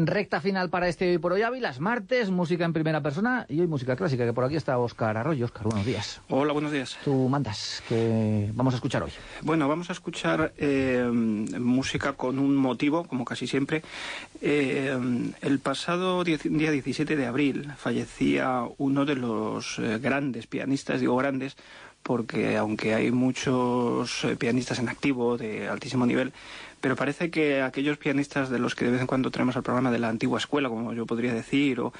Recta final para este Hoy por Hoy Ávilas, martes, música en primera persona y hoy música clásica, que por aquí está Óscar Arroyo. Óscar, buenos días. Hola, buenos días. Tú mandas, que vamos a escuchar hoy. Bueno, vamos a escuchar eh, música con un motivo, como casi siempre. Eh, el pasado día 17 de abril fallecía uno de los eh, grandes pianistas, digo grandes, porque aunque hay muchos pianistas en activo de altísimo nivel, pero parece que aquellos pianistas de los que de vez en cuando tenemos al programa de la antigua escuela, como yo podría decir, o,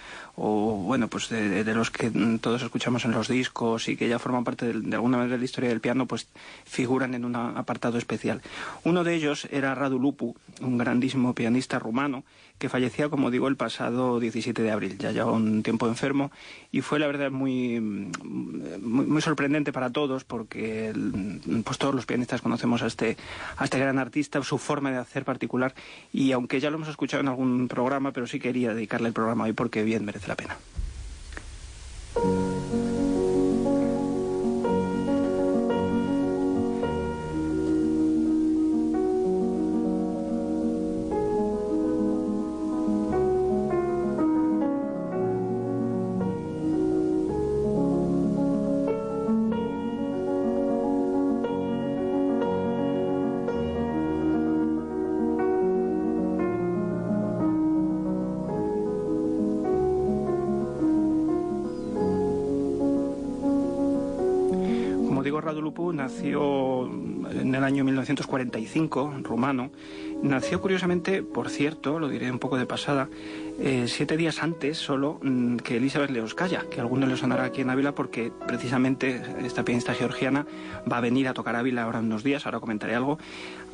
bueno, pues de, los que todos escuchamos en los discos y que ya forman parte de, alguna manera de la historia del piano, pues figuran en un apartado especial. Uno de ellos era Radu Lupu, un grandísimo pianista rumano, que fallecía, como digo, el pasado 17 de abril, ya lleva un tiempo enfermo, y fue la verdad muy, muy, sorprendente para todos, porque pues todos los pianistas conocemos a este, a este gran artista, su forma de hacer particular, y aunque ya lo hemos escuchado en algún programa, pero sí quería dedicarle el programa hoy porque bien merece la pena. Nació en el año 1945, rumano. Nació curiosamente, por cierto, lo diré un poco de pasada, eh, siete días antes solo mm, que Elizabeth Leoskaya, que a algunos le sonará aquí en Ávila porque precisamente esta pianista georgiana va a venir a tocar Ávila ahora en unos días, ahora comentaré algo.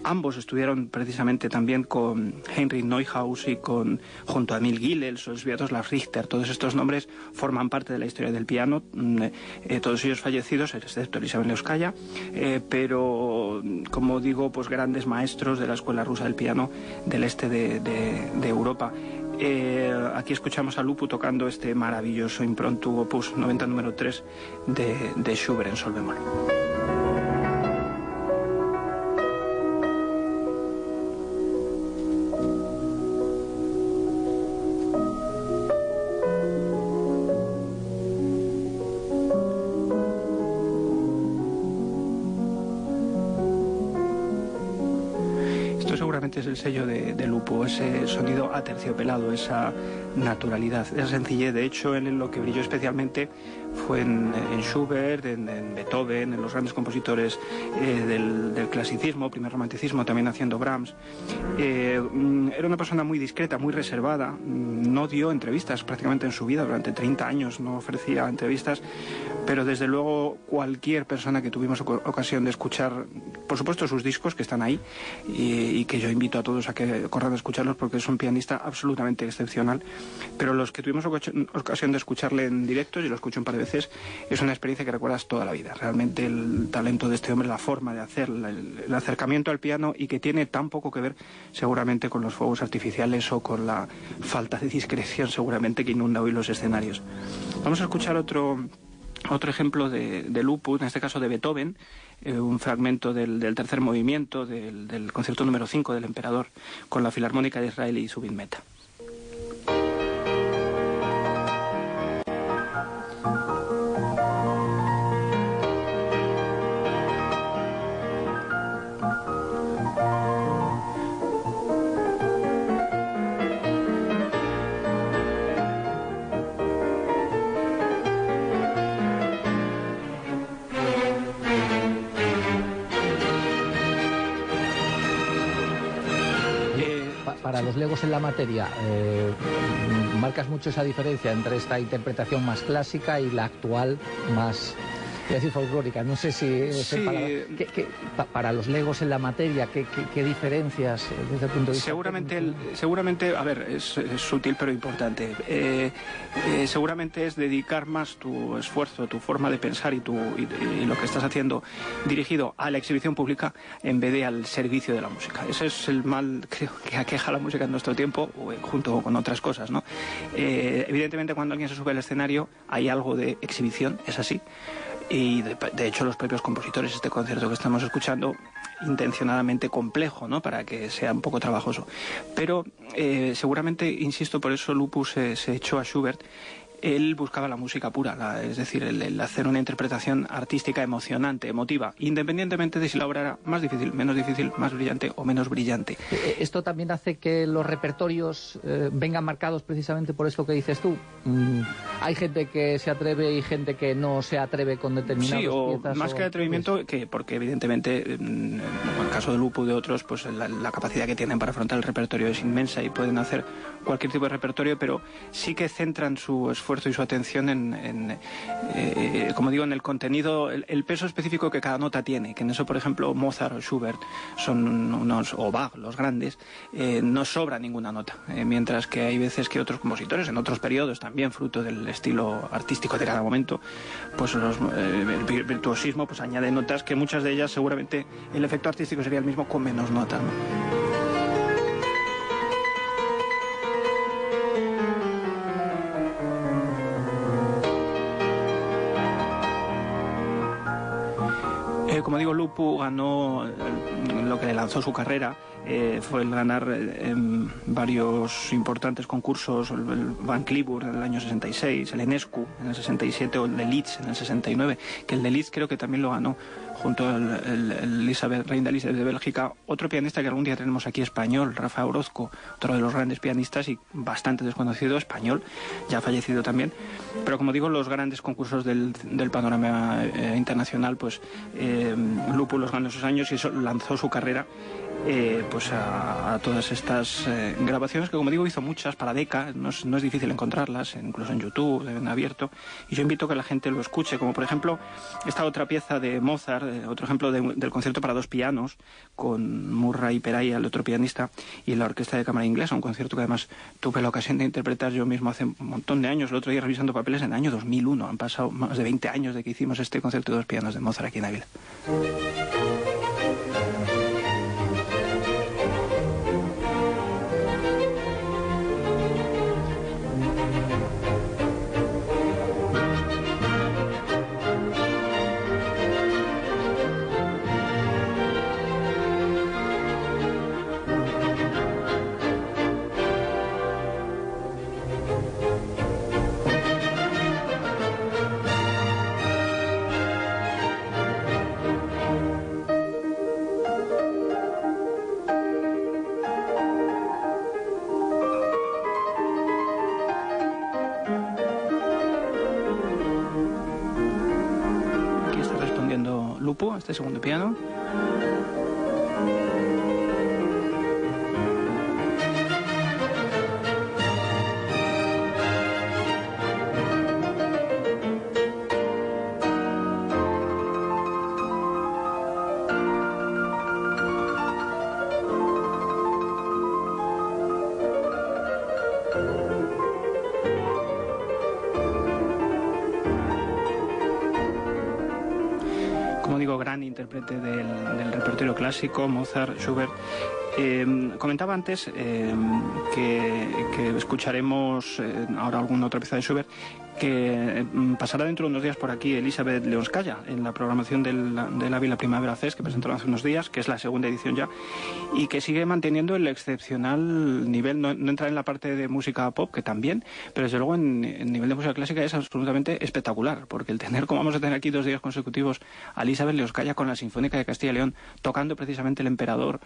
Ambos estudiaron precisamente también con Heinrich Neuhaus y con, junto a Emil Gillel, Sviatoslav Richter. Todos estos nombres forman parte de la historia del piano, mm, eh, todos ellos fallecidos, excepto Elizabeth Leoskaya, eh, pero, como digo, pues grandes maestros de la escuela rusa del piano del este de, Europa. Eh, aquí escuchamos a Lupu tocando este maravilloso impronto opus 90 número 3 de, de Schubert en sol bemol. Es el sello de, Lupo, ese sonido aterciopelado, esa naturalidad, esa sencillez. De hecho, en lo que brilló especialmente fue en, Schubert, en, Beethoven, en los grandes compositores eh, del, clasicismo, primer romanticismo, también haciendo Brahms. Eh, era una persona muy discreta, muy reservada, no dio entrevistas prácticamente en su vida, durante 30 años no ofrecía entrevistas, pero desde luego cualquier persona que tuvimos ocasión de escuchar, por supuesto sus discos que están ahí y, que yo invito a todos a que corran a escucharlos porque es un pianista absolutamente excepcional, pero los que tuvimos ocasión de escucharle en directo, y lo escucho un par de veces, es una experiencia que recuerdas toda la vida. Realmente el talento de este hombre, la forma de hacer, el, acercamiento al piano y que tiene tan poco que ver seguramente con los fuegos artificiales o con la falta de discreción seguramente que inunda hoy los escenarios. Vamos a escuchar otro otro ejemplo de, lupus, en este caso de Beethoven, eh, un fragmento del, tercer movimiento del, del, concierto número 5 del emperador con la Filarmónica de Israel y su Meta. Los legos en la materia, eh, marcas mucho esa diferencia entre esta interpretación más clásica y la actual más Voy decir folclórica, no sé si para los legos en la materia, ¿qué, diferencias desde el punto de vista Seguramente, seguramente a ver, es, sutil pero importante. Eh, eh, seguramente es dedicar más tu esfuerzo, tu forma de pensar y, tu, y, lo que estás haciendo dirigido a la exhibición pública en vez de al servicio de la música. Ese es el mal, creo, que aqueja la música en nuestro tiempo, junto con otras cosas, ¿no? Eh, evidentemente cuando alguien se sube al escenario hay algo de exhibición, es así y de, hecho los propios compositores, este concierto que estamos escuchando, intencionadamente complejo, ¿no? Para que sea un poco trabajoso. Pero eh, seguramente, insisto, por eso Lupus se echó a Schubert él buscaba la música pura, es decir, el, hacer una interpretación artística emocionante, emotiva, independientemente de si la obra era más difícil, menos difícil, más brillante o menos brillante. Eh, eh, ¿Esto también hace que los repertorios eh, vengan marcados precisamente por esto que dices tú? Mm, ¿Hay gente que se atreve y gente que no se atreve con determinadas sí, o más que atrevimiento, que porque evidentemente, en el caso de Lupo y de otros, pues la capacidad que tienen para afrontar el repertorio es inmensa y pueden hacer cualquier tipo de repertorio, pero sí que centran su esfuerzo y su atención en, eh, como digo, en el contenido, el, peso específico que cada nota tiene, que en eso, por ejemplo, Mozart o Schubert son unos, o Bach, los grandes, eh, no sobra ninguna nota, eh, mientras que hay veces que otros compositores, en otros periodos también, fruto del estilo artístico de cada momento, pues el virtuosismo pues añade notas que muchas de ellas seguramente el efecto artístico sería el mismo con menos notas. Como digo, Lupu ganó lo que le lanzó su carrera, eh, fue el ganar eh, varios importantes concursos, el, Van Cliburn en el año 66, el Enescu en el 67 o el de Leeds en el 69, que el de Leeds creo que también lo ganó junto al Elizabeth, Reina Elizabeth de Bélgica, otro pianista que algún día tenemos aquí español, Rafa Orozco, otro de los grandes pianistas y bastante desconocido, español, ya fallecido también. Pero como digo, los grandes concursos del, panorama eh, internacional, pues eh, los ganó esos años y eso lanzó su carrera eh, pues a, todas estas eh, grabaciones que como digo hizo muchas para Deca, no es, difícil encontrarlas, incluso en YouTube, en abierto, y yo invito a que la gente lo escuche, como por ejemplo esta otra pieza de Mozart, eh, otro ejemplo del concierto para dos pianos, con Murray Peray, el otro pianista, y la Orquesta de Cámara Inglesa, un concierto que además tuve la ocasión de interpretar yo mismo hace un montón de años, el otro día revisando papeles en el año 2001, han pasado más de 20 años de que hicimos este concierto de dos pianos de Mozart aquí en Ávila. Este segundo piano. Intérprete del, repertorio clásico, Mozart, Schubert. Eh, comentaba antes eh, que, escucharemos eh, ahora alguna otra pieza de Schubert que mm, pasará dentro de unos días por aquí Elizabeth Leonskaya en la programación del, del Ávila Primavera Fest que presentaron hace unos días, que es la segunda edición ya, y que sigue manteniendo el excepcional nivel, no, entrar en la parte de música pop, que también, pero desde luego en, el nivel de música clásica es absolutamente espectacular, porque el tener, como vamos a tener aquí dos días consecutivos, a Elizabeth Leonskaya con la Sinfónica de Castilla y León, tocando precisamente el emperador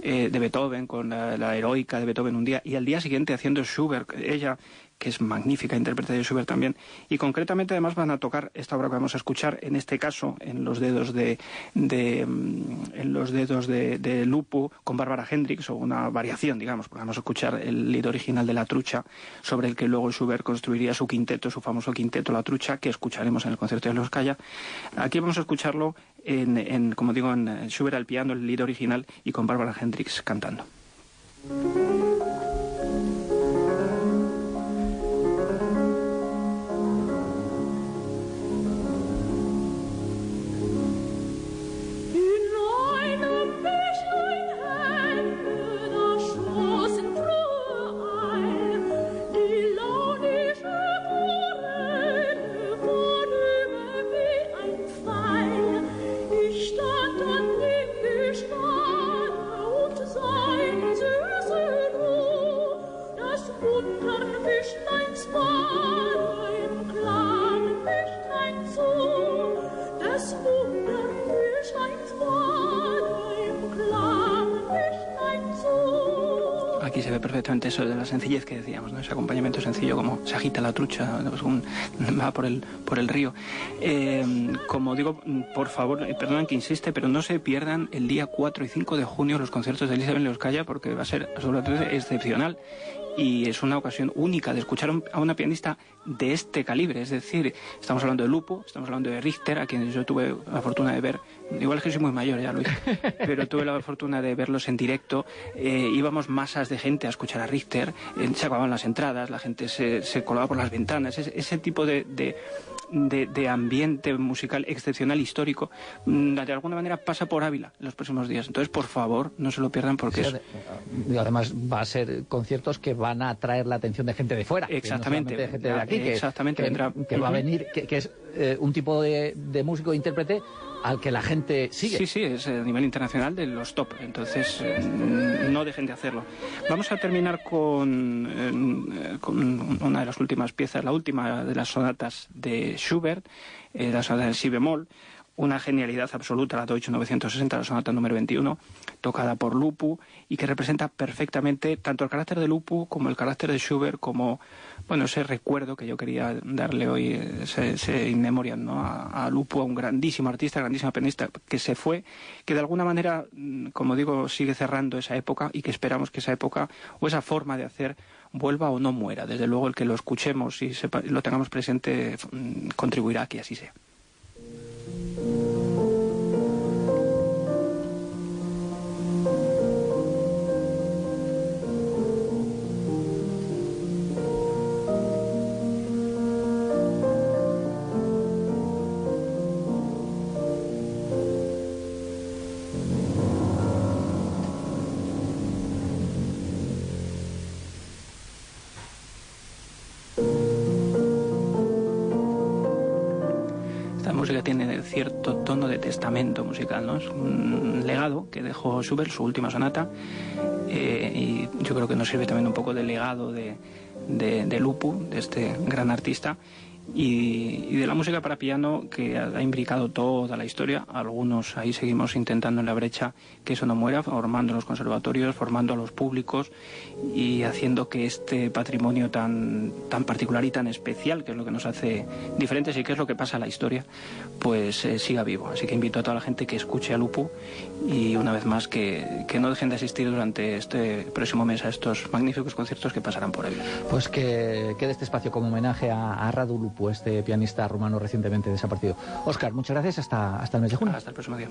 eh, de Beethoven, con la, heroica de Beethoven un día, y al día siguiente haciendo Schubert, ella que es magnífica interpretación de Schubert también. Y concretamente además van a tocar esta obra que vamos a escuchar, en este caso, en los dedos de, mm, en los dedos de, de Lupo con Bárbara Hendricks, o una variación, digamos, porque vamos a escuchar el lido original de La Trucha, sobre el que luego Schubert construiría su quinteto, su famoso quinteto La Trucha, que escucharemos en el concierto de Los Calla. Aquí vamos a escucharlo en, en como digo, en Schubert al piano, el lido original, y con Bárbara Hendricks cantando. Perfectamente eso de la sencillez que decíamos, ¿no? ese acompañamiento sencillo como se agita la trucha, va por el, por el río. Eh, como digo, por favor, eh, perdonen que insiste, pero no se pierdan el día 4 y 5 de junio los conciertos de Elizabeth Leoskaya porque va a ser absolutamente excepcional y es una ocasión única de escuchar a una pianista de este calibre. Es decir, estamos hablando de Lupo, estamos hablando de Richter, a quienes yo tuve la fortuna de ver. Igual es que soy muy mayor ya, Luis, pero tuve la fortuna de verlos en directo. Eh, íbamos masas de gente a escuchar a Richter, eh, se acababan las entradas, la gente se, se colaba por las ventanas. Ese, tipo de, de, ambiente musical excepcional, histórico, mm, de alguna manera pasa por Ávila en los próximos días. Entonces, por favor, no se lo pierdan porque es... Además, va a ser conciertos que van a atraer la atención de gente de fuera. Exactamente. de gente de aquí, que, exactamente, que, va a venir, que, es eh, un tipo de, de músico intérprete al que la gente sigue. Sí, sí, es a nivel internacional de los top, entonces eh, no dejen de hacerlo. Vamos a terminar con, eh, con, una de las últimas piezas, la última de las sonatas de Schubert, eh, la sonata del si bemol, una genialidad absoluta, la Deutsche 960, la sonata número 21, tocada por Lupu y que representa perfectamente tanto el carácter de Lupu como el carácter de Schubert, como bueno, ese recuerdo que yo quería darle hoy, ese, ese ¿no? a, Lupu, a un grandísimo artista, grandísimo pianista que se fue, que de alguna manera, mm, como digo, sigue cerrando esa época y que esperamos que esa época o esa forma de hacer vuelva o no muera. Desde luego el que lo escuchemos y lo tengamos presente mm, contribuirá a que así sea. Tiene cierto tono de testamento musical, ¿no? Es un legado que dejó Schubert, su última sonata, eh, y yo creo que nos sirve también un poco de legado de, de, de Lupu, de este gran artista, y, de la música para piano que ha, imbricado toda la historia. Algunos ahí seguimos intentando en la brecha que eso no muera, formando los conservatorios, formando a los públicos y haciendo que este patrimonio tan, tan particular y tan especial, que es lo que nos hace diferentes y que es lo que pasa a la historia, pues eh, siga vivo. Así que invito a toda la gente que escuche a Lupu y una vez más que, que no dejen de asistir durante este próximo mes a estos magníficos conciertos que pasarán por ahí. Pues que quede este espacio como homenaje a, a Radu Lupu este pianista rumano recientemente desaparecido. Oscar, muchas gracias. Hasta, hasta el mes de junio. Hasta el próximo día.